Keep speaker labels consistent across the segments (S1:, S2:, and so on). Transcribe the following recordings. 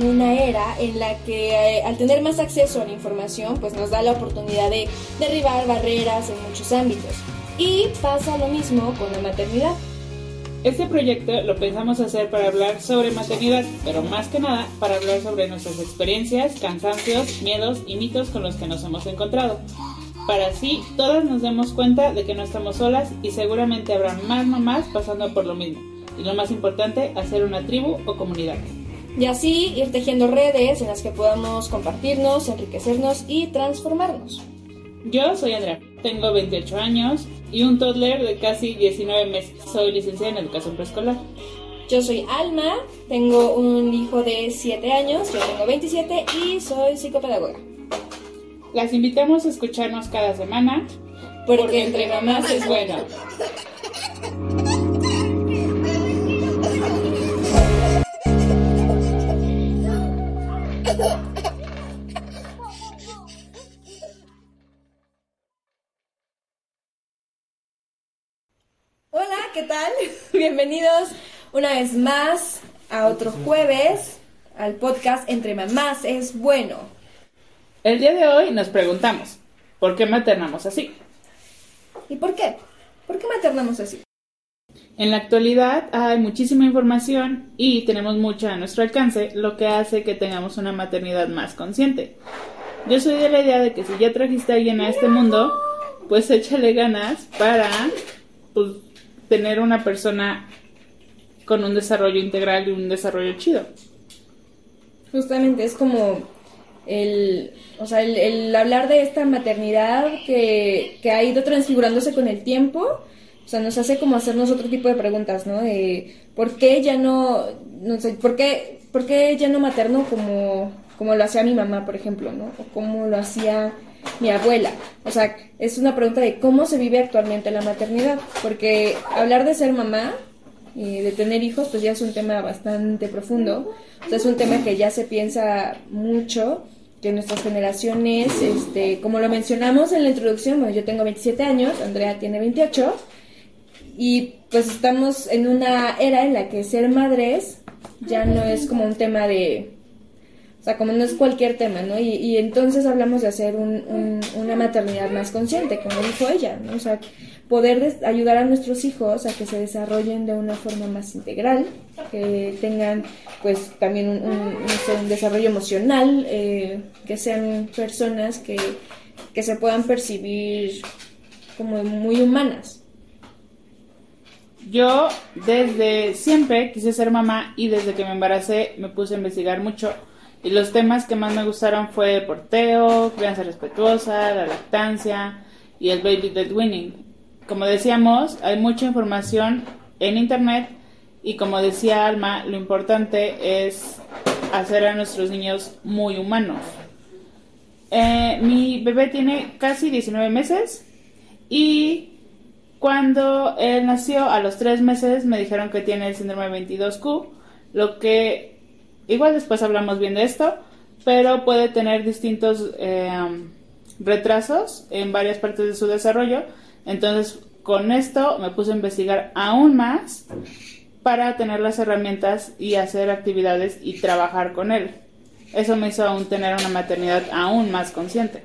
S1: en una era en la que eh, al tener más acceso a la información, pues nos da la oportunidad de derribar barreras en muchos ámbitos. Y pasa lo mismo con la maternidad.
S2: Este proyecto lo pensamos hacer para hablar sobre maternidad, pero más que nada para hablar sobre nuestras experiencias, cansancios, miedos y mitos con los que nos hemos encontrado. Para así todas nos demos cuenta de que no estamos solas y seguramente habrá más mamás pasando por lo mismo. Y lo más importante, hacer una tribu o comunidad.
S1: Y así ir tejiendo redes en las que podamos compartirnos, enriquecernos y transformarnos.
S2: Yo soy Andrea, tengo 28 años y un toddler de casi 19 meses. Soy licenciada en educación preescolar.
S1: Yo soy Alma, tengo un hijo de 7 años, yo tengo 27 y soy psicopedagoga.
S2: Las invitamos a escucharnos cada semana
S1: porque, entre mamás es bueno. ¿qué tal? Bienvenidos una vez más a otro jueves al podcast Entre Mamás es Bueno.
S2: El día de hoy nos preguntamos, ¿por qué maternamos así?
S1: ¿Y por qué? ¿Por qué maternamos así?
S2: En la actualidad hay muchísima información y tenemos mucha a nuestro alcance, lo que hace que tengamos una maternidad más consciente. Yo soy de la idea de que si ya trajiste a alguien a este mundo, pues échale ganas para pues, tener una persona con un desarrollo integral y un desarrollo chido.
S1: Justamente es como el, o sea, el, hablar de esta maternidad que, que, ha ido transfigurándose con el tiempo, o sea, nos hace como hacernos otro tipo de preguntas, ¿no? De por qué ya no, no sé, por qué, por qué ya no materno como, como lo hacía mi mamá, por ejemplo, ¿no? O como lo hacía mi abuela. O sea, es una pregunta de cómo se vive actualmente la maternidad, porque hablar de ser mamá y de tener hijos, pues ya es un tema bastante profundo. O sea, es un tema que ya se piensa mucho, que nuestras generaciones, este, como lo mencionamos en la introducción, bueno, yo tengo 27 años, Andrea tiene 28, y pues estamos en una era en la que ser madres ya no es como un tema de o sea, como no es cualquier tema, ¿no? Y, y entonces hablamos de hacer un, una maternidad más consciente, como dijo ella, ¿no? O sea, poder ayudar a nuestros hijos a que se desarrollen de una forma más integral, que tengan pues también un, un, desarrollo emocional, eh, que sean personas que, que se puedan percibir como muy humanas.
S2: Yo desde siempre quise ser mamá y desde que me embaracé me puse a investigar mucho y los temas que más me gustaron fue el porteo, crianza respetuosa, la lactancia y el baby dead winning. Como decíamos, hay mucha información en internet y como decía Alma, lo importante es hacer a nuestros niños muy humanos. Eh, mi bebé tiene casi 19 meses y cuando él nació a los 3 meses me dijeron que tiene el síndrome 22Q, lo que Igual después hablamos bien de esto, pero puede tener distintos eh, retrasos en varias partes de su desarrollo. Entonces, con esto me puse a investigar aún más para tener las herramientas y hacer actividades y trabajar con él. Eso me hizo aún tener una maternidad aún más consciente.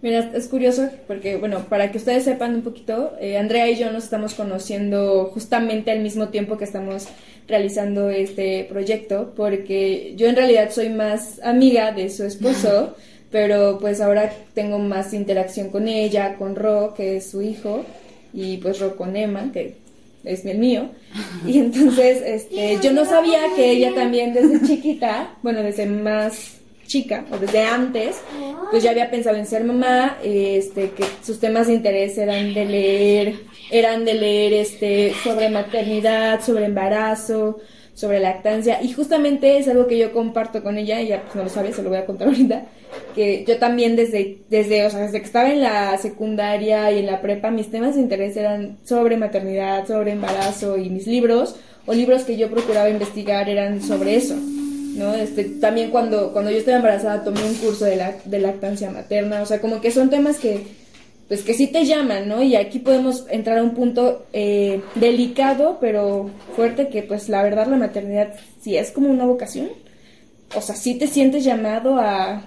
S1: Mira, es curioso porque, bueno, para que ustedes sepan un poquito, eh, Andrea y yo nos estamos conociendo justamente al mismo tiempo que estamos realizando este proyecto, porque yo en realidad soy más amiga de su esposo, pero pues ahora tengo más interacción con ella, con Ro, que es su hijo, y pues Ro con Emma, que es el mío. Y entonces, este, yo no sabía que ella también desde chiquita, bueno, desde más chica o desde antes, pues ya había pensado en ser mamá, este, que sus temas de interés eran de leer, eran de leer este, sobre maternidad, sobre embarazo, sobre lactancia, y justamente es algo que yo comparto con ella, ella pues no lo sabe, se lo voy a contar ahorita, que yo también desde, desde, o sea, desde que estaba en la secundaria y en la prepa, mis temas de interés eran sobre maternidad, sobre embarazo, y mis libros, o libros que yo procuraba investigar eran sobre eso. ¿No? Este, también cuando, cuando yo estaba embarazada tomé un curso de, la, de lactancia materna, o sea, como que son temas que, pues que sí te llaman, ¿no? Y aquí podemos entrar a un punto eh, delicado, pero fuerte, que pues la verdad la maternidad sí es como una vocación. O sea, sí te sientes llamado a,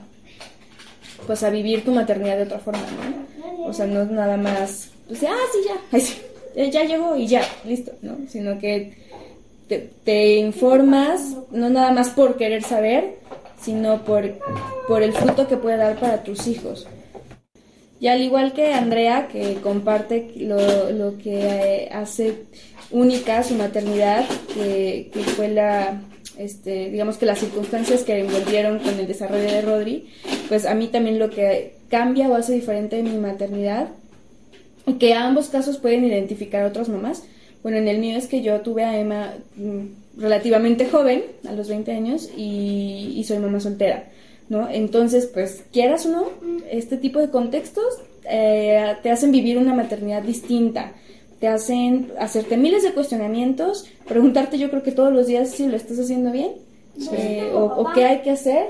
S1: pues a vivir tu maternidad de otra forma, ¿no? O sea, no es nada más, pues, ah, sí, ya, eh, ya llegó y ya, listo, ¿no? Sino que te, informas, no nada más por querer saber, sino por, por el fruto que puede dar para tus hijos. Y al igual que Andrea, que comparte lo, lo que eh, hace única su maternidad, que, que fue la, este, digamos que las circunstancias que envolvieron con el desarrollo de Rodri, pues a mí también lo que cambia o hace diferente mi maternidad, que ambos casos pueden identificar otras mamás. Bueno, en el mío es que yo tuve a Emma mm, relativamente joven, a los 20 años, y, y soy mamá soltera. ¿no? Entonces, pues, quieras o no, este tipo de contextos eh, te hacen vivir una maternidad distinta, te hacen hacerte miles de cuestionamientos, preguntarte yo creo que todos los días si lo estás haciendo bien eh, o, o qué hay que hacer,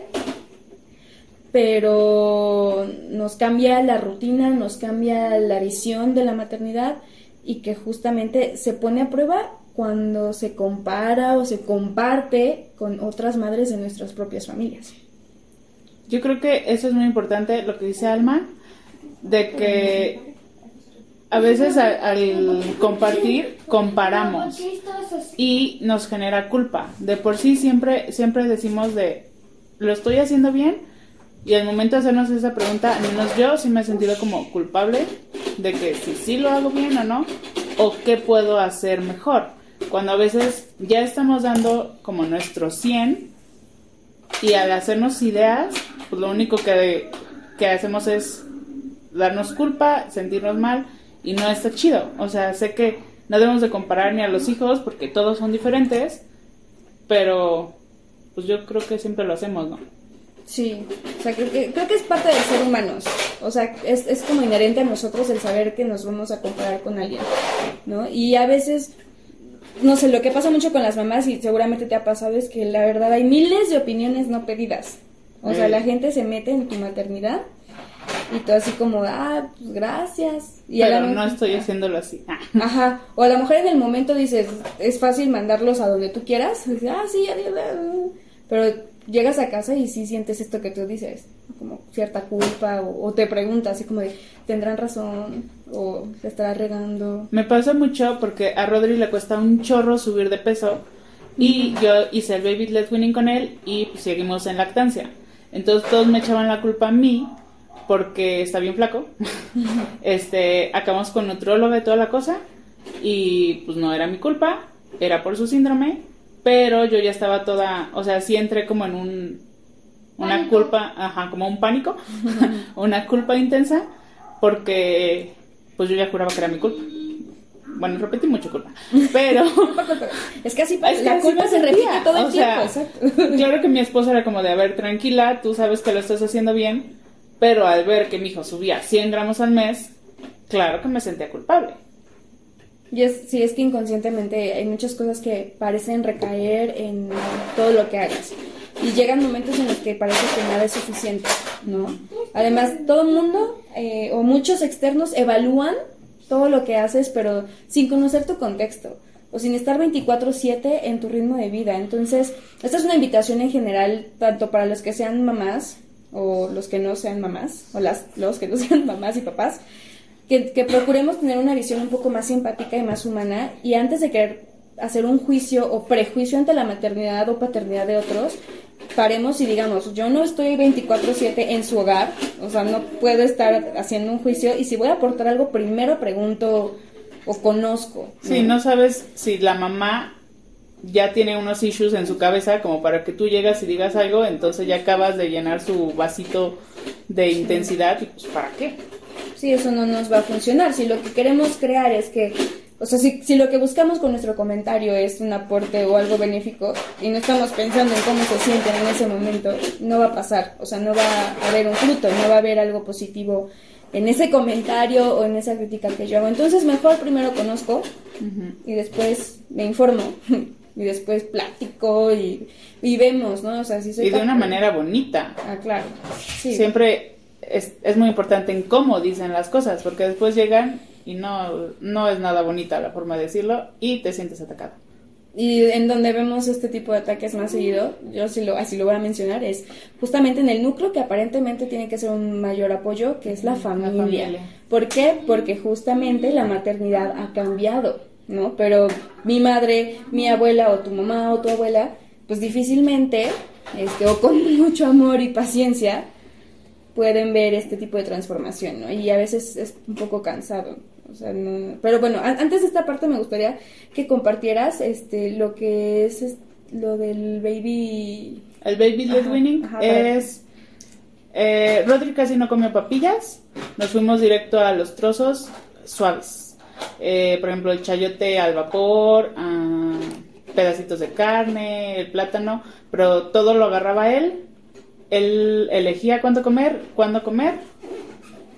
S1: pero nos cambia la rutina, nos cambia la visión de la maternidad y que justamente se pone a prueba cuando se compara o se comparte con otras madres de nuestras propias familias.
S2: Yo creo que eso es muy importante, lo que dice Alma, de que a veces al, al compartir comparamos y nos genera culpa. De por sí siempre siempre decimos de lo estoy haciendo bien y al momento de hacernos esa pregunta, al menos yo sí me he sentido como culpable de que si sí lo hago bien o no o qué puedo hacer mejor. Cuando a veces ya estamos dando como nuestro 100 y al hacernos ideas, pues lo único que, que hacemos es darnos culpa, sentirnos mal y no está chido. O sea, sé que no debemos de comparar ni a los hijos porque todos son diferentes, pero pues yo creo que siempre lo hacemos, ¿no?
S1: Sí, o sea, creo que, creo que es parte del ser humanos. O sea, es, es como inherente a nosotros el saber que nos vamos a comparar con alguien, ¿no? Y a veces no sé, lo que pasa mucho con las mamás y seguramente te ha pasado es que la verdad hay miles de opiniones no pedidas. O sea, la gente se mete en tu maternidad y tú así como, ah, pues gracias. Y
S2: Pero no estoy haciéndolo así.
S1: Ajá. O a lo mejor en el momento dices, es fácil mandarlos a donde tú quieras. ah, sí, adiós. Pero llegas a casa y sí sientes esto que tú dices, como cierta culpa o, o te preguntas así como de, ¿tendrán razón? ¿O se estará regando?
S2: Me pasa mucho porque a Rodri le cuesta un chorro subir de peso y yo hice el baby led winning con él y pues, seguimos en lactancia. Entonces todos me echaban la culpa a mí porque está bien flaco. este, acabamos con nutróloga y toda la cosa y pues no era mi culpa, era por su síndrome, pero yo ya estaba toda, o sea, sí entré como en un una
S3: Pánico.
S2: culpa, ajá, como un pánico, una culpa intensa porque pues yo ya juraba que era mi culpa. Bueno, repetí mucho culpa, pero
S1: Es que así
S2: Es que
S1: la culpa se repite todo el
S2: o
S1: tiempo,
S2: sea,
S1: exacto.
S2: Claro que mi esposa era como de, a ver, tranquila, tú sabes que lo estás haciendo bien, pero al ver que mi hijo subía 100 gramos al mes, claro que me sentía culpable.
S1: Y es, sí, es que inconscientemente hay muchas cosas que parecen recaer en todo lo que hagas. Y llegan momentos en los que parece que nada es suficiente, ¿no? Además, todo el mundo eh, o muchos externos evalúan todo lo que haces, pero sin conocer tu contexto o sin estar 24/7 en tu ritmo de vida. Entonces, esta es una invitación en general, tanto para los que sean mamás o los que no sean mamás, o las, los que no sean mamás y papás, que, que procuremos tener una visión un poco más simpática y más humana y antes de querer hacer un juicio o prejuicio ante la maternidad o paternidad de otros, paremos y digamos, yo no estoy 24/7 en su hogar, o sea, no puedo estar haciendo un juicio y si voy a aportar algo, primero pregunto o conozco.
S2: Sí, no sabes si la mamá ya tiene unos issues en su cabeza como para que tú llegas y digas algo, entonces ya acabas de llenar su vasito de intensidad y pues ¿para qué?
S1: Sí, eso no nos va a funcionar. Si lo que queremos crear es que, o sea, si, si lo que buscamos con nuestro comentario es un aporte o algo benéfico y no estamos pensando en cómo se sienten en ese momento, no va a pasar. O sea, no va a haber un fruto, no va a haber algo positivo en ese comentario o en esa crítica que yo hago. Entonces, mejor primero conozco y después me informo y después platico y, y vemos, ¿no? O sea, si soy
S2: Y de una manera bonita.
S1: Ah, claro. Sí.
S2: Siempre es, es muy importante en cómo dicen las cosas, porque después llegan y no, no es nada bonita la forma de decirlo y te sientes atacado.
S1: Y en donde vemos este tipo de ataques más seguido, yo sí lo, así lo voy a mencionar, es justamente en el núcleo que aparentemente tiene que ser un mayor apoyo, que es la familia.
S2: La familia.
S1: ¿Por qué? Porque justamente la maternidad ha cambiado, ¿no? Pero mi madre, mi abuela o tu mamá o tu abuela, pues difícilmente, este, o con mucho amor y paciencia, pueden ver este tipo de transformación, ¿no? Y a veces es un poco cansado. O sea, no- pero bueno, a- antes de esta parte me gustaría que compartieras este lo que es, es- lo del baby
S2: El baby led winning
S1: ajá,
S2: es... Eh, Rodri casi no comió papillas, nos fuimos directo a los trozos suaves. Eh, por ejemplo, el chayote al vapor, ah, pedacitos de carne, el plátano, pero todo lo agarraba él. Él elegía cuánto comer, cuándo comer,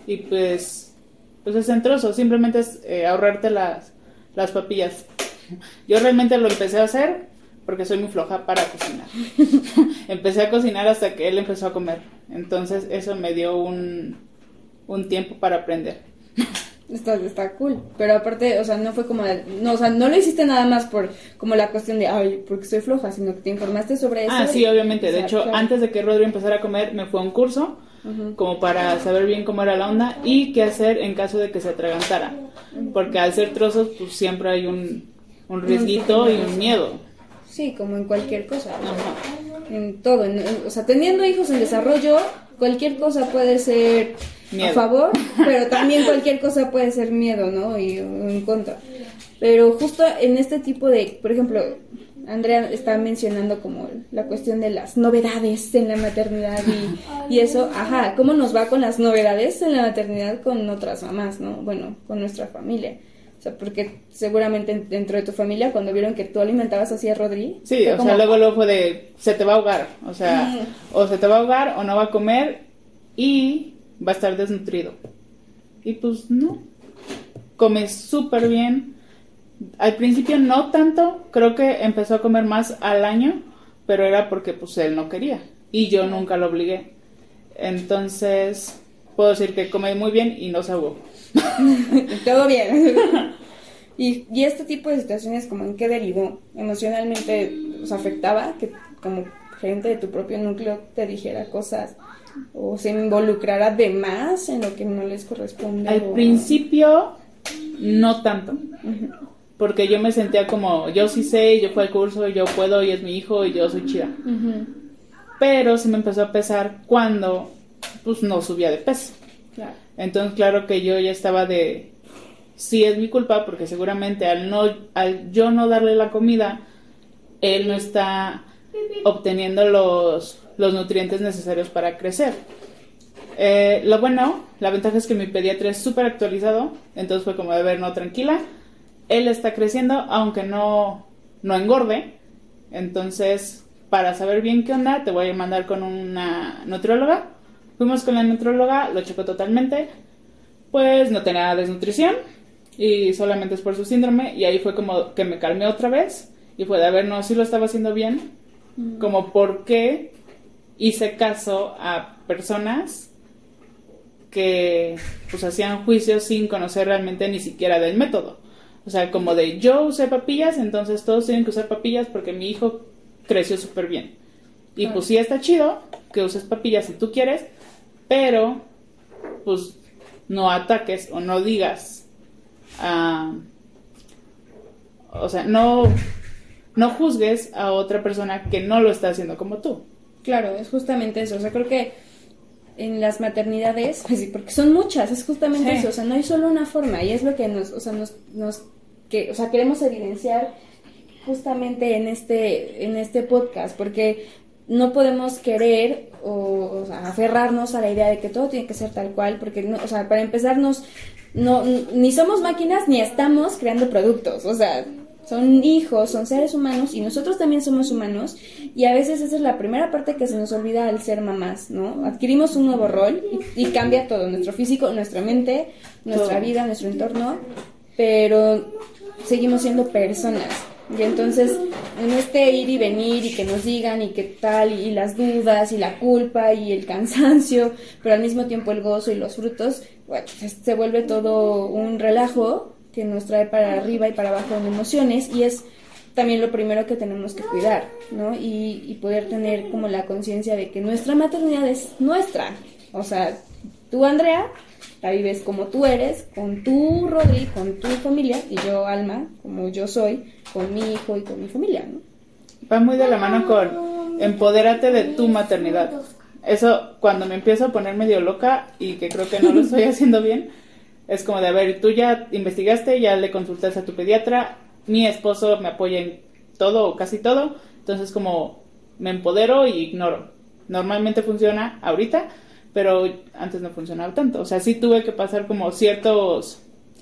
S2: y pues, pues es en trozos, simplemente es eh, ahorrarte las, las papillas. Yo realmente lo empecé a hacer porque soy muy floja para cocinar. empecé a cocinar hasta que él empezó a comer. Entonces eso me dio un, un tiempo para aprender.
S1: Está, está cool, pero aparte, o sea, no fue como, de- no, o sea, no lo hiciste nada más por como la cuestión de, ay, porque soy floja, sino que te informaste sobre eso.
S2: Ah, sí, obviamente. De hecho,
S1: claro.
S2: antes de que Rodri empezara a comer, me fue a un curso
S1: Ujú.
S2: como para saber bien cómo era la onda y qué hacer en caso de que se atragantara. Porque al ser trozos, pues siempre hay un, un riesguito y un miedo.
S1: Sí, como en cualquier cosa, o sea,
S2: Ajá.
S1: en todo, en- en- o sea, teniendo hijos en desarrollo, cualquier cosa puede ser a
S2: Miedo.
S1: favor, pero también cualquier cosa puede ser miedo, ¿no? Y en contra. Pero justo en este tipo de, por ejemplo, Andrea está mencionando como la cuestión de las novedades en la maternidad y, y eso, ajá, ¿cómo nos va con las novedades en la maternidad con otras mamás, ¿no? Bueno, con nuestra familia. O sea, porque seguramente dentro de tu familia, cuando vieron que tú alimentabas así a Rodri,
S2: Sí, o
S1: como,
S2: sea, luego luego fue de, se te va a ahogar. O sea, o se te va a ahogar o no va a comer y va a estar desnutrido. Y pues no. Come súper bien. Al principio no tanto, creo que empezó a comer más al año, pero era porque pues él no quería y yo nunca lo obligué. Entonces, puedo decir que come muy bien y no se ahogó.
S1: todo bien. y, y este tipo de situaciones, como en qué derivó? Emocionalmente os afectaba que como gente de tu propio núcleo te dijera cosas o se involucrara de más en lo que no les corresponde.
S2: Al
S1: o-
S2: principio, no tanto. Porque yo me sentía como, yo sí sé, yo fui al curso, yo puedo, y es mi hijo, y yo soy chida. Pero se me empezó a pesar cuando, pues, no subía de peso.
S1: Claro.
S2: Entonces, claro que yo ya estaba de, sí es mi culpa, porque seguramente al, no, al yo no darle la comida, él no está obteniendo los, los nutrientes necesarios para crecer. Eh, lo bueno, la ventaja es que mi pediatra es súper actualizado, entonces fue como de ver, no, tranquila, él está creciendo, aunque no, no engorde, entonces para saber bien qué onda, te voy a mandar con una nutrióloga. Fuimos con la nutrióloga, lo checó totalmente, pues no tenía desnutrición y solamente es por su síndrome y ahí fue como que me calmé otra vez y fue de, a ver, no, sí lo estaba haciendo bien, como por qué hice caso a personas que pues hacían juicios sin conocer realmente ni siquiera del método. O sea, como de yo usé papillas, entonces todos tienen que usar papillas porque mi hijo creció súper bien. Y pues sí está chido que uses papillas si tú quieres, pero pues no ataques o no digas, ah, o sea, no, no juzgues a otra persona que no lo está haciendo como tú.
S1: Claro, es justamente eso. O sea, creo que en las maternidades, pues sí, porque son muchas, es justamente
S2: Sí.
S1: eso. O sea, no hay solo una forma y es lo que nos, o sea, nos, nos que, o sea, queremos evidenciar justamente en este, en este podcast, porque no podemos querer o, o sea, aferrarnos a la idea de que todo tiene que ser tal cual, porque, no, o sea, para empezar, nos, no, ni somos máquinas ni estamos creando productos, o sea, son hijos, son seres humanos y nosotros también somos humanos y a veces esa es la primera parte que se nos olvida al ser mamás, ¿no? Adquirimos un nuevo rol y, y cambia todo, nuestro físico, nuestra mente, nuestra
S2: Todo.
S1: vida, nuestro entorno, pero seguimos siendo personas. Y entonces en este ir y venir y que nos digan y qué tal y, las dudas y la culpa y el cansancio, pero al mismo tiempo el gozo y los frutos, bueno, se, se vuelve todo un relajo que nos trae para arriba y para abajo en emociones y es también lo primero que tenemos que cuidar, ¿no? Y, poder tener como la conciencia de que nuestra maternidad es nuestra. O sea, tú, Andrea, la vives como tú eres, con tu Rodri, con tu familia, y yo, Alma, como yo soy, con mi hijo y con mi familia, ¿no?
S2: Va muy de la mano con empodérate de tu maternidad. Eso, cuando me empiezo a poner medio loca y que creo que no lo estoy haciendo bien, es como de, a ver, tú ya investigaste, ya le consultaste a tu pediatra, mi esposo me apoya en todo o casi todo, entonces como me empodero y ignoro. Normalmente funciona ahorita, pero antes no funcionaba tanto. O sea, sí tuve que pasar como ciertos,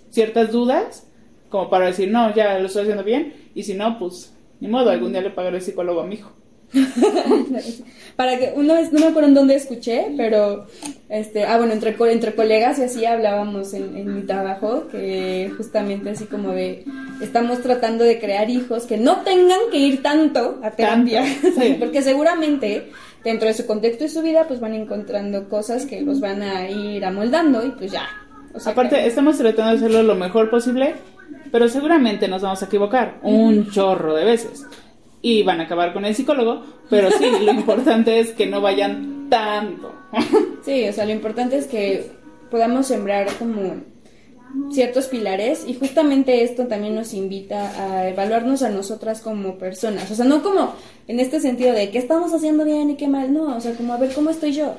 S2: ciertas dudas, como para decir, no, ya lo estoy haciendo bien, y si no, pues, ni modo, algún día le pagaré el psicólogo a mi hijo.
S1: para que una vez no me acuerdo en dónde escuché pero este ah bueno entre entre colegas y así hablábamos en, mi trabajo que justamente así como de estamos tratando de crear hijos que no tengan que ir tanto a terapia porque seguramente dentro de su contexto y su vida pues van encontrando cosas que los van a ir amoldando y pues ya
S2: aparte estamos tratando de hacerlo lo mejor posible pero seguramente nos vamos a equivocar un chorro de veces y van a acabar con el psicólogo, pero sí, lo importante es que no vayan tanto.
S1: sí, o sea, lo importante es que podamos sembrar como ciertos pilares y justamente esto también nos invita a evaluarnos a nosotras como personas, o sea, no como en este sentido de qué estamos haciendo bien y qué mal, no, o sea, como a ver cómo estoy yo,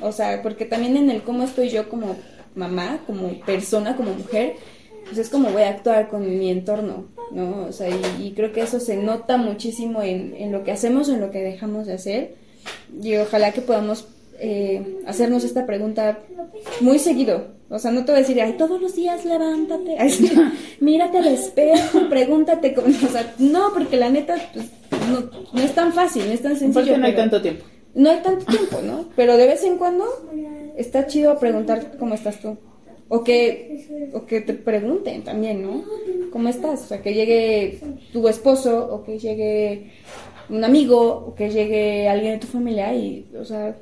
S1: o sea, porque también en el cómo estoy yo como mamá, como persona, como mujer, pues es como voy a actuar con mi entorno, ¿no? O sea, y, creo que eso se nota muchísimo en, en, lo que hacemos o en lo que dejamos de hacer. Y ojalá que podamos eh, hacernos esta pregunta muy seguido. O sea, no te voy a decir, ay, todos los días levántate, mírate al espejo, pregúntate cómo. O sea, no, porque la neta, pues, no, no, es tan fácil, no es tan sencillo.
S2: Porque no hay tanto tiempo.
S1: No hay tanto tiempo, ¿no? Pero de vez en cuando está chido preguntar cómo estás tú. O que, o que te pregunten también, ¿no? ¿Cómo estás? O sea, que llegue tu esposo o que llegue un amigo o que llegue alguien de tu familia y, o sea,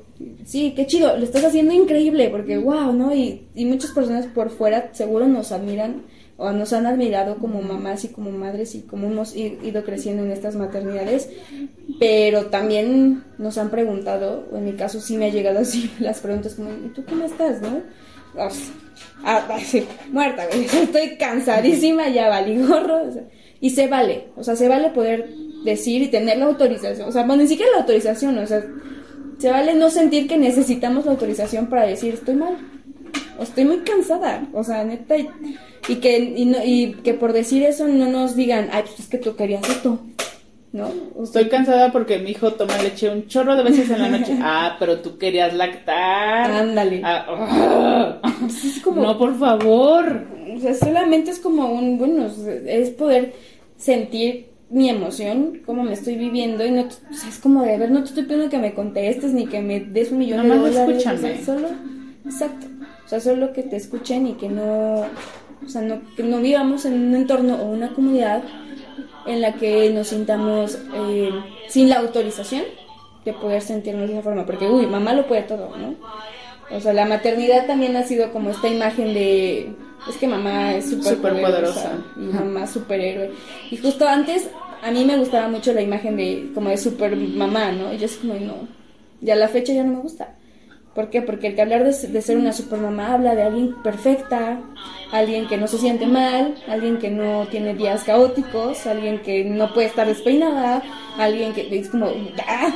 S1: sí, qué chido, lo estás haciendo increíble porque, wow, ¿no? Y, y muchas personas por fuera seguro nos admiran o nos han admirado como mamás y como madres y como hemos ido creciendo en estas maternidades, pero también nos han preguntado, o en mi caso sí me ha llegado así las preguntas como, ¿y tú cómo estás, no? Ah, muerta, Estoy cansadísima, ya valí gorro. y se vale, o sea, se vale poder decir y tener la autorización. O sea, bueno, ni siquiera la autorización, o sea, se vale no sentir que necesitamos la autorización para decir estoy mal. O estoy muy cansada, o sea, neta, y, que, y, y que por decir eso no nos digan, ay, pues es que tú querías esto. ¿No?
S2: Estoy cansada porque mi hijo toma leche un chorro de veces en la noche. ah, pero tú querías lactar.
S1: Ándale.
S2: Ah, es como, no, por favor.
S1: O sea, solamente es como un, bueno, es poder sentir mi emoción, cómo me estoy viviendo y no, o sea, es como de, ver, no te estoy pidiendo que me contestes ni que me des un millón
S2: de
S1: dólares.
S2: escúchame.
S1: solo, exacto. O sea, solo que te escuchen y que no, o sea, no, que no vivamos en un entorno o una comunidad en la que nos sintamos eh, sin la autorización de poder sentirnos de esa forma, porque, uy, mamá lo puede todo, ¿no? O sea, la maternidad también ha sido como esta imagen de, es que mamá es súper poderosa y mamá superhéroe. Y justo antes a mí me gustaba mucho la imagen de como de super mamá, ¿no? Y yo así como, no, ya la fecha ya no me gusta. ¿Por qué? Porque el que hablar de, de ser una supermamá habla de alguien perfecta, alguien que no se siente mal, alguien que no tiene días caóticos, alguien que no puede estar despeinada, alguien que es como, ¡ah!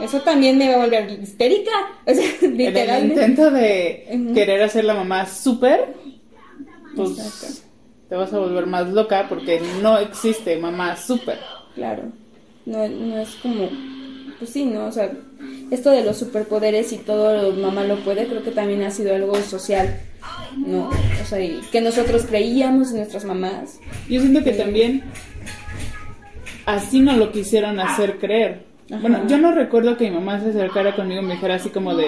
S1: Eso también me va a volver histérica. O sea,
S2: literalmente. En el intento de querer hacer la mamá súper, pues te vas a volver más loca porque no existe mamá súper.
S1: Claro, no, no es como pues sí, ¿no? O sea, esto de los superpoderes y todo mamá lo puede, creo que también ha sido algo social, ¿no? O sea, y que nosotros creíamos en nuestras mamás.
S2: Yo siento que también así no lo quisieron hacer creer. Bueno, yo no recuerdo que mi mamá se acercara conmigo y me dijera así como de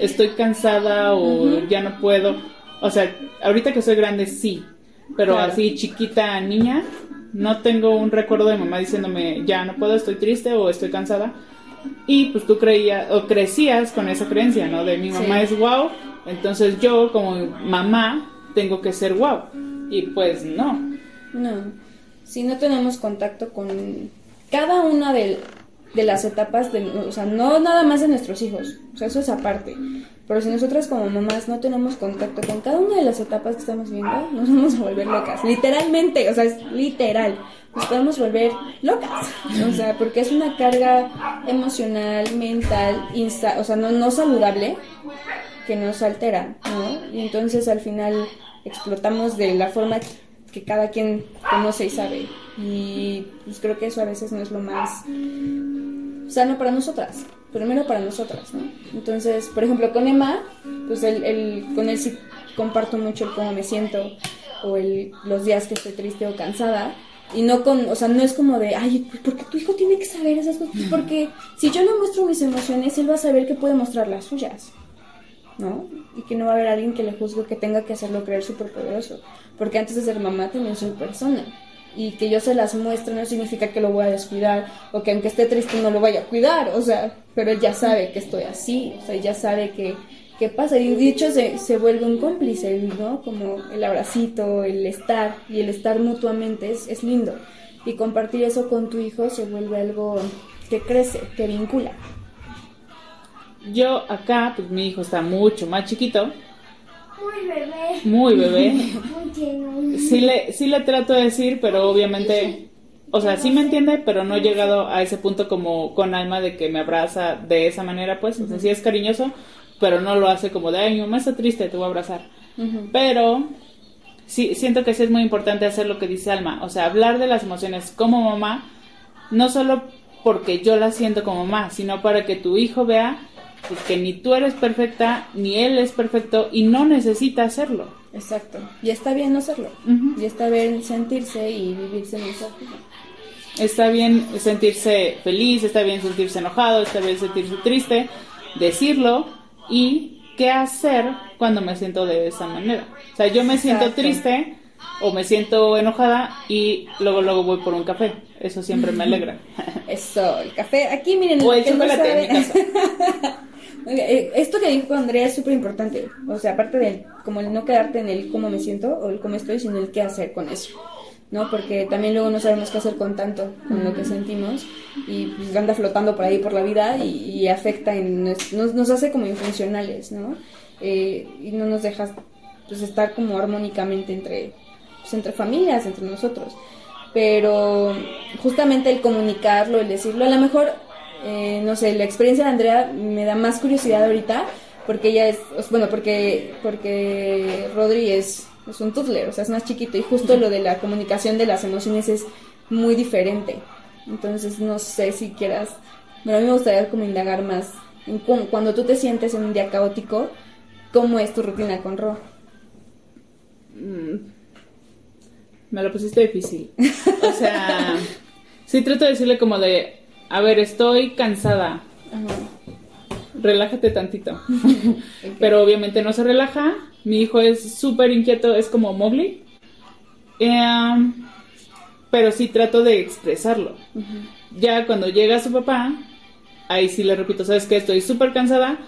S2: estoy cansada o ya no puedo. O sea, ahorita que soy grande sí, pero así chiquita niña No tengo un recuerdo de mamá diciéndome, ya no puedo, estoy triste o estoy cansada. Y pues tú creías o crecías con esa creencia, ¿no? De mi mamá es wow, entonces yo como mamá tengo que ser wow. Y pues no.
S1: No. Si no tenemos contacto con cada una de, de las etapas, de, o sea, no nada más de nuestros hijos, o sea, eso es aparte. Pero si nosotras como mamás no tenemos contacto con cada una de las etapas que estamos viendo, nos vamos a volver locas. Literalmente, o sea, es literal. Nos podemos volver locas. O sea, porque es una carga emocional, mental, insta o sea, no, no saludable que nos altera, ¿no? Y entonces al final explotamos de la forma que cada quien conoce y sabe. Y pues creo que eso a veces no es lo más sano para nosotras, primero para nosotras, ¿no? Entonces, por ejemplo, con Emma, pues el, el, con él sí comparto mucho el cómo me siento o el, los días que estoy triste o cansada. Y no con, o sea, no es como de, ay, porque tu hijo tiene que saber esas cosas. Porque si yo le muestro mis emociones, él va a saber que puede mostrar las suyas. ¿no? Y que no va a haber alguien que le juzgue que tenga que hacerlo creer súper poderoso. Porque antes de ser mamá también soy persona. Y que yo se las muestre no significa que lo voy a descuidar o que aunque esté triste no lo vaya a cuidar, o sea, pero él ya sabe que estoy así, o sea, ya sabe que, qué pasa. Y dicho se, se vuelve un cómplice, ¿no? Como el abracito, el estar y el estar mutuamente es, es lindo. Y compartir eso con tu hijo se vuelve algo que crece, que vincula.
S2: Yo acá, pues mi hijo está mucho más chiquito.
S3: Muy bebé.
S2: Muy bebé.
S3: Muy tierno.
S2: Sí le, sí le trato de decir, pero obviamente, o sea, sí me entiende, pero no he llegado a ese punto como con alma de que me abraza de esa manera, pues, o sea, sí es cariñoso, pero no lo hace como de, ay, mi mamá está triste, te voy a abrazar. Pero sí, siento que sí es muy importante hacer lo que dice Alma, o sea, hablar de las emociones como mamá, no solo porque yo las siento como mamá, sino para que tu hijo vea pues, que ni tú eres perfecta, ni él es perfecto y no necesita hacerlo.
S1: Exacto. Y está bien no hacerlo.
S2: Ujú.
S1: Y está bien sentirse y vivirse en eso.
S2: Está bien sentirse feliz, está bien sentirse enojado, está bien sentirse triste, decirlo y qué hacer cuando me siento de esa manera. O sea, yo me siento
S1: Exacto.
S2: triste o me siento enojada y luego luego voy por un café. Eso siempre me alegra.
S1: Eso, el café. Aquí miren.
S2: o el
S1: que no
S2: chocolate en mi casa.
S1: Eh, Esto que dijo Andrea es súper importante. O sea, aparte de como el no quedarte en el cómo me siento o el cómo estoy, sino el qué hacer con eso. ¿No? Porque también luego no sabemos qué hacer con tanto, con lo que sentimos. Y pues, anda flotando por ahí por la vida y, y afecta, en, nos, nos- nos hace como infuncionales, ¿no? Eh, y no nos deja pues, estar como armónicamente entre, pues, entre familias, entre nosotros. Pero justamente el comunicarlo, el decirlo, a lo mejor eh, no sé, la experiencia de Andrea me da más curiosidad ahorita porque ella es, bueno, porque porque Rodri es, es un toddler, o sea, es más chiquito y justo lo de la comunicación de las emociones es muy diferente. Entonces, no sé si quieras, bueno, a mí me gustaría como indagar más en cómo- cuando tú te sientes en un día caótico, ¿cómo es tu rutina con Ro?
S2: Me lo pusiste difícil. O sea, sí trato de decirle como de, a ver, estoy cansada, relájate tantito. Pero obviamente no se relaja. Mi hijo es súper inquieto, es como Mowgli. Em, pero sí trato de expresarlo. Ya cuando llega su papá, ahí sí le repito, ¿sabes qué? Estoy súper cansada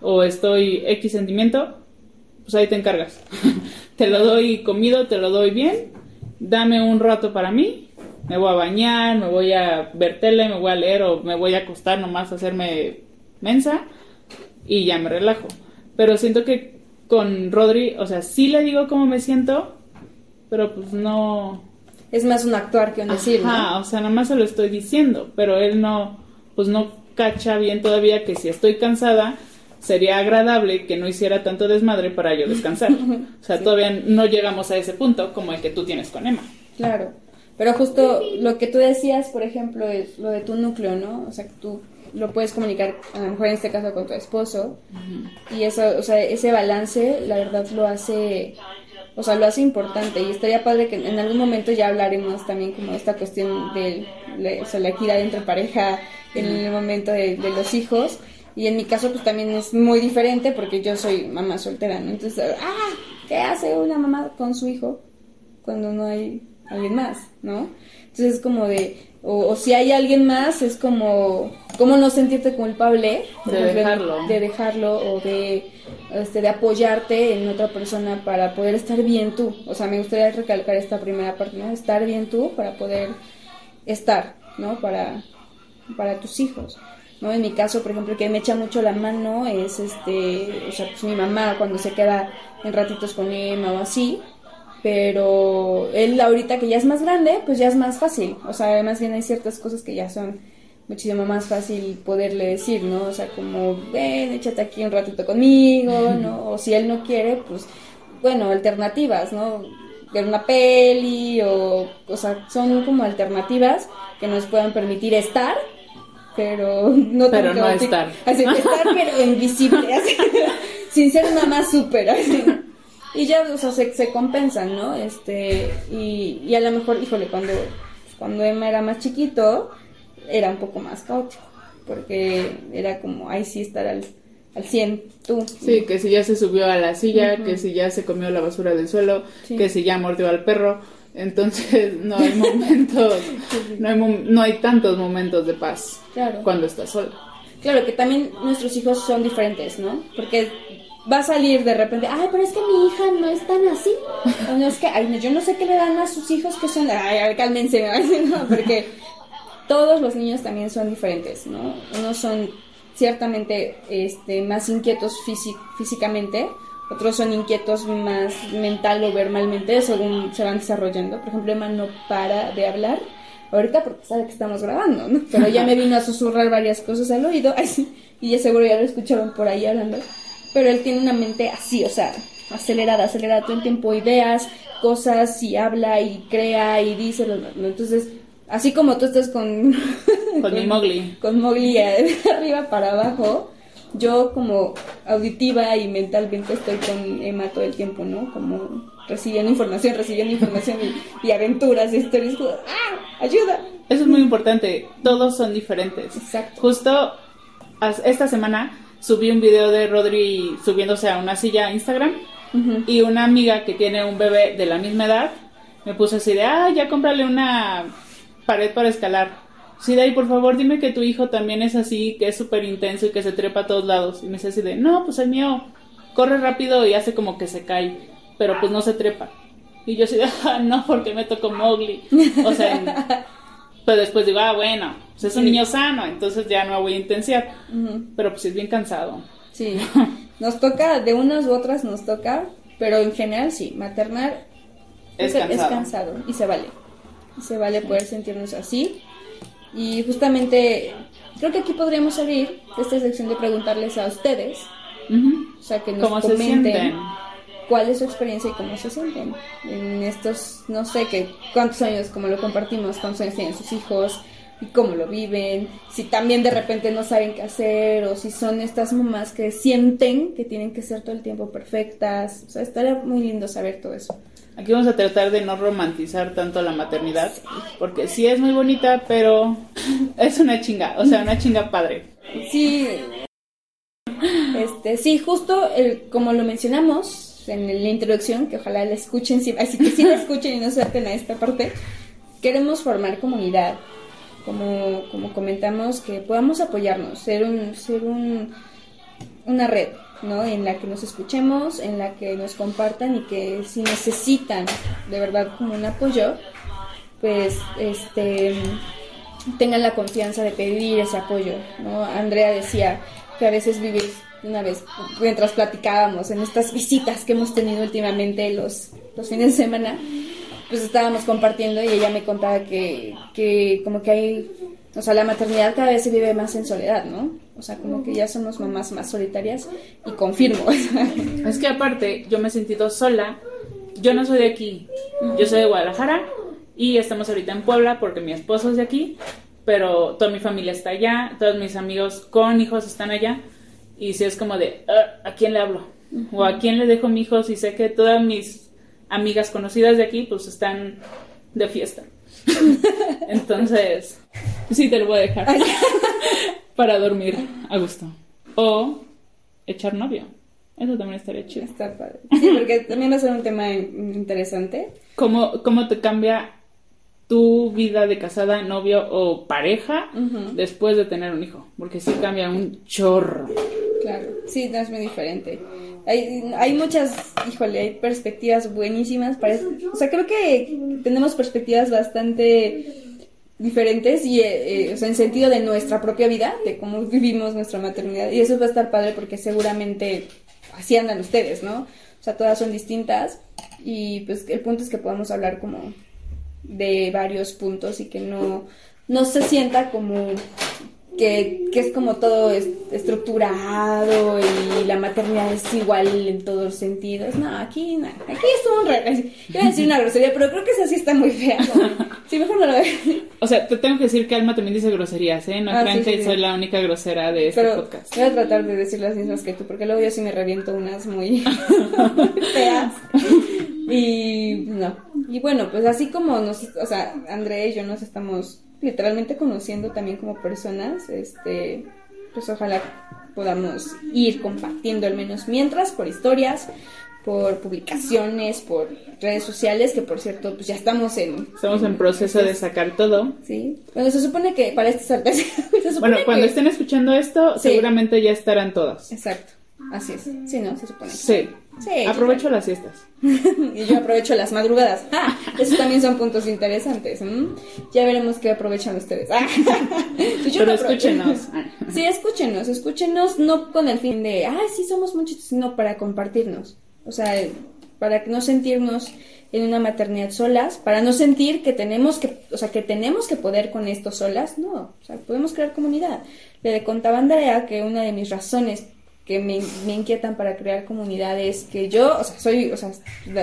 S2: o estoy X sentimiento, pues ahí te encargas. te lo doy comido, te lo doy bien, dame un rato para mí, me voy a bañar, me voy a ver tele, me voy a leer o me voy a acostar nomás a hacerme mensa y ya me relajo. Pero siento que con Rodri, o sea, sí le digo cómo me siento, pero pues no...
S1: Es más un actuar que un decir, ¿no?
S2: Ajá, o sea, nada más se lo estoy diciendo, pero él no, pues no cacha bien todavía que si estoy cansada, sería agradable que no hiciera tanto desmadre para yo descansar. O sea, todavía no llegamos a ese punto como el que tú tienes con Emma.
S1: Claro, pero justo lo que tú decías, por ejemplo, es lo de tu núcleo, ¿no? O sea, que tú lo puedes comunicar, a lo mejor en este caso con tu esposo, y eso, o sea, ese balance, la verdad, lo hace, o sea, lo hace importante, y estaría padre que en algún momento ya hablaremos también como de esta cuestión de o sea, la equidad entre pareja en el momento de, de los hijos, y en mi caso, pues también es muy diferente porque yo soy mamá soltera, ¿no? Entonces, ah, ¿qué hace una mamá con su hijo cuando no hay alguien más, ¿no? Entonces es como de, o, o si hay alguien más, es como, ¿cómo no sentirte culpable?
S2: De
S1: ejemplo,
S2: dejarlo.
S1: De dejarlo o de, este, de apoyarte en otra persona para poder estar bien tú. O sea, me gustaría recalcar esta primera parte, ¿no? Estar bien tú para poder estar, ¿no? Para, para tus hijos. ¿no? En mi caso, por ejemplo, que me echa mucho la mano es este, o sea, pues mi mamá cuando se queda en ratitos con Emma o así, pero él ahorita que ya es más grande, pues ya es más fácil, o sea, más bien hay ciertas cosas que ya son muchísimo más fácil poderle decir, ¿no? O sea, como, ven, échate aquí un ratito conmigo, ¿no? O si él no quiere, pues, bueno, alternativas, ¿no? Ver una peli o, o sea, son como alternativas que nos puedan permitir estar, pero no
S2: Pero no estar.
S1: Así que estar, pero invisible, así, sin ser una más súper, así. Y ya, o sea, se, se compensan, ¿no? Este, y, y a lo mejor, híjole, cuando, cuando Emma era más chiquito, era un poco más caótico, porque era como, ay, sí, estar al, al 100, tú.
S2: Sí, que si ya se subió a la silla, que si ya se comió la basura del suelo,
S1: Sí.
S2: que si ya mordió al perro. Entonces no hay momentos, no hay, mom- no hay tantos momentos de paz
S1: Claro.
S2: cuando estás sola.
S1: Claro, que también nuestros hijos son diferentes, ¿no? Porque va a salir de repente, ay, pero es que mi hija no es tan así. O no es que, ay, yo no sé qué le dan a sus hijos que son, ay, ay, cálmense, ¿no? Porque todos los niños también son diferentes, ¿no? Unos son ciertamente este, más inquietos físi- físicamente, otros son inquietos más mental o verbalmente según se van desarrollando. Por ejemplo, Emma no para de hablar ahorita porque sabe que estamos grabando, ¿no? Pero ya me vino a susurrar varias cosas al oído ay, sí, y ya seguro ya lo escucharon por ahí hablando. Pero él tiene una mente así, o sea, acelerada, acelerada todo el tiempo, ideas, cosas, y habla y crea y dice. Entonces, así como tú estás con...
S2: Con mi Mowgli.
S1: Con Mowgli de arriba para abajo, yo como auditiva y mentalmente estoy con Emma todo el tiempo, ¿no? Como recibiendo información, recibiendo información y, y aventuras, y historias, ¡ah! ¡Ayuda!
S2: Eso es muy importante, todos son diferentes.
S1: Exacto.
S2: Justo esta semana subí un video de Rodri subiéndose a una silla a Instagram y una amiga que tiene un bebé de la misma edad me puso así de, ah, ya cómprale una pared para escalar. Sí, de ahí, por favor, dime que tu hijo también es así, que es súper intenso y que se trepa a todos lados. Y me dice así de, no, pues el mío corre rápido y hace como que se cae, pero pues no se trepa. Y yo así de, ah, no, porque me tocó Mowgli. O sea, pero después digo, ah, bueno, pues es un
S1: Sí.
S2: niño sano, entonces ya no voy a intensiar. Pero pues es bien cansado.
S1: Sí, nos toca, de unas u otras nos toca, pero en general sí, maternar
S2: Es
S1: es,
S2: cansado.
S1: cansado y se vale. Y se vale poder sentirnos así. Y justamente creo que aquí podríamos de esta sección de preguntarles a ustedes, o sea, que nos
S2: ¿Cómo se
S1: comenten
S2: sienten?
S1: Cuál es su experiencia y cómo se sienten en estos, no sé, qué cuántos años, como lo compartimos, cuántos años tienen sus hijos y cómo lo viven, si también de repente no saben qué hacer o si son estas mamás que sienten que tienen que ser todo el tiempo perfectas, o sea, estaría muy lindo saber todo eso.
S2: Aquí vamos a tratar de no romantizar tanto la maternidad, porque sí es muy bonita, pero es una chinga, o sea, una chinga padre.
S1: Sí, este, sí, justo el, como lo mencionamos en la introducción, que ojalá la escuchen, sí, así que sí la escuchen y no se aten a esta parte, queremos formar comunidad, como, como comentamos, que podamos apoyarnos, ser un, ser un, una red, ¿no? En la que nos escuchemos, en la que nos compartan y que si necesitan de verdad como un apoyo, pues este tengan la confianza de pedir ese apoyo, ¿no? Andrea decía que a veces vivir una vez mientras platicábamos en estas visitas que hemos tenido últimamente los, los fines de semana, pues estábamos compartiendo y ella me contaba que, que como que hay, o sea, la maternidad cada vez se vive más en soledad, ¿no? O sea, como que ya somos mamás más solitarias y confirmo.
S2: Es que aparte, yo me he sentido sola. Yo no soy de aquí, yo soy de Guadalajara y estamos ahorita en Puebla porque mi esposo es de aquí, pero toda mi familia está allá, todos mis amigos con hijos están allá y si es como de, "Ah, ¿a quién le hablo? ¿O a quién le dejo mi hijo si sé que todas mis amigas conocidas de aquí pues están de fiesta? Entonces, sí te lo voy a dejar para dormir a gusto. O echar novio. Eso también estaría chido.
S1: Está padre. Sí, porque también va a ser un tema in- interesante.
S2: ¿Cómo, cómo te cambia tu vida de casada, novio o pareja después de tener un hijo, porque sí cambia un chorro.
S1: Claro, sí, no es muy diferente. Hay, hay muchas, híjole, hay perspectivas buenísimas. Para, o sea, creo que tenemos perspectivas bastante diferentes y, eh, eh, o sea, en sentido de nuestra propia vida, de cómo vivimos nuestra maternidad. Y eso va a estar padre porque seguramente así andan ustedes, ¿no? O sea, todas son distintas y pues el punto es que podamos hablar como de varios puntos y que no, no se sienta como que, que es como todo es- estructurado y la maternidad es igual en todos los sentidos. No, aquí no, aquí es un re... Iba a decir una grosería, pero creo que esa sí está muy fea. ¿no? Sí, mejor no lo veo.
S2: O sea, te tengo que decir que Alma también dice groserías, ¿eh? No
S1: Ah,
S2: crean
S1: sí,
S2: que
S1: sí,
S2: soy
S1: sí.
S2: la única grosera de este
S1: Pero
S2: podcast.
S1: voy a tratar de decir las mismas que tú, porque luego yo sí me reviento unas muy feas. Y no. Y bueno, pues así como nos, o sea, André y yo nos estamos literalmente conociendo también como personas, este, pues ojalá podamos ir compartiendo al menos mientras por historias, por publicaciones, por redes sociales, que por cierto, pues ya estamos en
S2: Estamos en proceso de sacar todo.
S1: Sí. Bueno, se supone que para se supone
S2: Bueno, cuando
S1: que-
S2: estén escuchando esto,
S1: Sí.
S2: seguramente ya estarán todas.
S1: Exacto. Así es. Sí, ¿no? Se supone. que
S2: Sí.
S1: Sí,
S2: Aprovecho las siestas.
S1: y yo aprovecho las madrugadas. Ah, esos también son puntos interesantes. Ya veremos qué aprovechan ustedes. Ah. Yo
S2: Pero
S1: no
S2: escúchenos.
S1: Sí, escúchenos, escúchenos, no con el fin de, ay, sí, somos muchos, sino para compartirnos. O sea, para no sentirnos en una maternidad solas, para no sentir que tenemos que, o sea, que tenemos que poder con esto solas, no, o sea, podemos crear comunidad. Le contaba a Andrea que una de mis razones que me, me inquietan para crear comunidad es que yo, o sea, soy, o sea,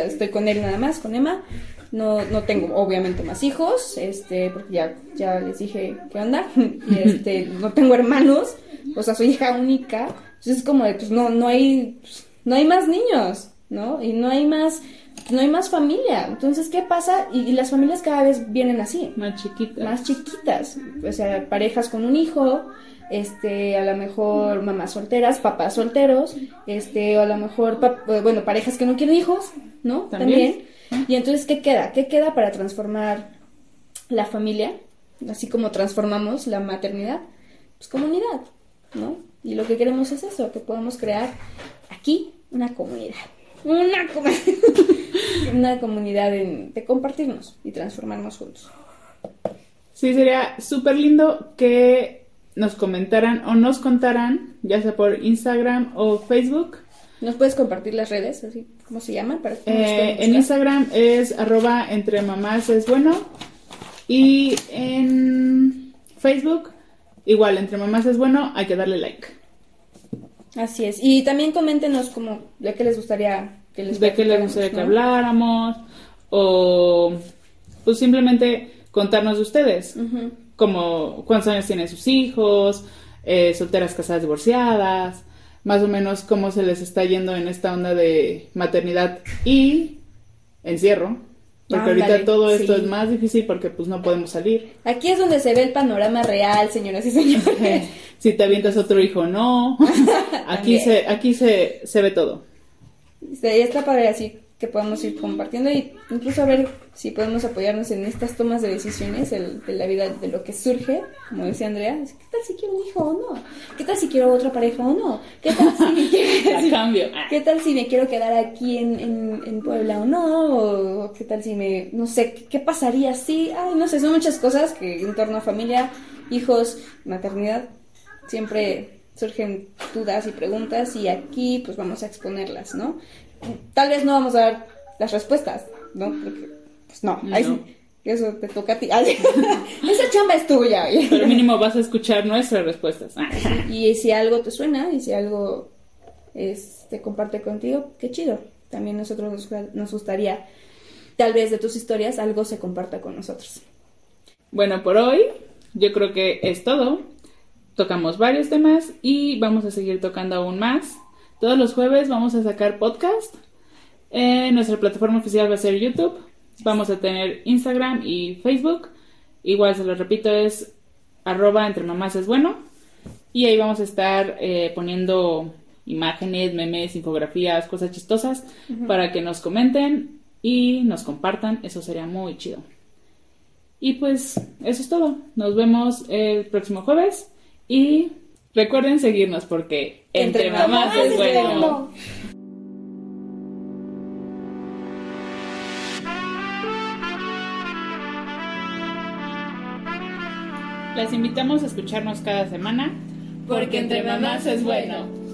S1: estoy con él nada más, con Emma, no, no tengo obviamente más hijos, este, porque ya, ya les dije qué onda, y este, no tengo hermanos, o sea, soy hija única, entonces es como de, pues no, no hay, pues, no hay más niños, ¿no? Y no hay más, no hay más familia, entonces, ¿qué pasa? Y, y las familias cada vez vienen así,
S2: Más chiquitas.
S1: más chiquitas, o sea, parejas con un hijo, este, a lo mejor mamás solteras, papás solteros, este, o a lo mejor, eh, bueno, parejas que no quieren hijos, ¿no?
S2: También.
S1: Y entonces, ¿qué queda? ¿Qué queda para transformar la familia? Así como transformamos la maternidad, pues comunidad, ¿no? Y lo que queremos es eso, que podamos crear aquí una comunidad. Una, comu- una comunidad en- de compartirnos y transformarnos juntos.
S2: Sí, sería súper lindo que nos comentaran o nos contaran, ya sea por Instagram o Facebook.
S1: ¿Nos puedes compartir las redes? Así, ¿Cómo se llaman? Para que
S2: Eh, en? Instagram es arroba entre mamás es bueno. Y en Facebook, igual, entre mamás es bueno, hay que darle like.
S1: Así es. Y también coméntenos como de qué les gustaría que les
S2: de qué les gustaría que habláramos o pues simplemente contarnos de ustedes,
S1: Ujú.
S2: como cuántos años tienen sus hijos, eh, solteras, casadas, divorciadas, más o menos cómo se les está yendo en esta onda de maternidad y encierro, porque ahorita todo esto
S1: sí.
S2: es más difícil porque pues no podemos salir.
S1: Aquí es donde se ve el panorama real, señoras y señores.
S2: si te avientas otro hijo no, aquí se aquí se, se ve todo.
S1: Sí, está padre así que podamos ir compartiendo y incluso a ver si podemos apoyarnos en estas tomas de decisiones el- de la vida, de lo que surge, como decía Andrea, ¿qué tal si quiero un hijo o no? ¿Qué tal si quiero otra pareja o no? ¿Qué tal si,
S2: A cambio.
S1: ¿Qué tal si me quiero quedar aquí en, en, en Puebla o no? O qué tal si me, no sé, ¿qué, qué pasaría si? Ay, no sé, son muchas cosas que en torno a familia, hijos, maternidad, siempre surgen dudas y preguntas y aquí pues vamos a exponerlas, ¿no? Tal vez no vamos a dar las respuestas, ¿no? Porque, pues no,
S2: No.
S1: ahí sí, eso te toca a ti. Ay, Esa chamba es tuya.
S2: Pero mínimo vas a escuchar nuestras respuestas.
S1: Y si algo te suena y si algo es, te comparte contigo, qué chido. También nosotros nos, nos gustaría, tal vez de tus historias, algo se comparta con nosotros.
S2: Bueno, por hoy yo creo que es todo. Tocamos varios temas y vamos a seguir tocando aún más. Todos los jueves vamos a sacar podcast. Eh, nuestra plataforma oficial va a ser YouTube. Vamos a tener Instagram y Facebook. Igual se lo repito, es arroba entre mamás es bueno. Y ahí vamos a estar eh, poniendo imágenes, memes, infografías, cosas chistosas para que nos comenten y nos compartan. Eso sería muy chido. Y pues eso es todo. Nos vemos el próximo jueves y recuerden seguirnos porque entre, mamás, es bueno. Las invitamos a escucharnos cada semana
S1: Porque entre mamás es bueno.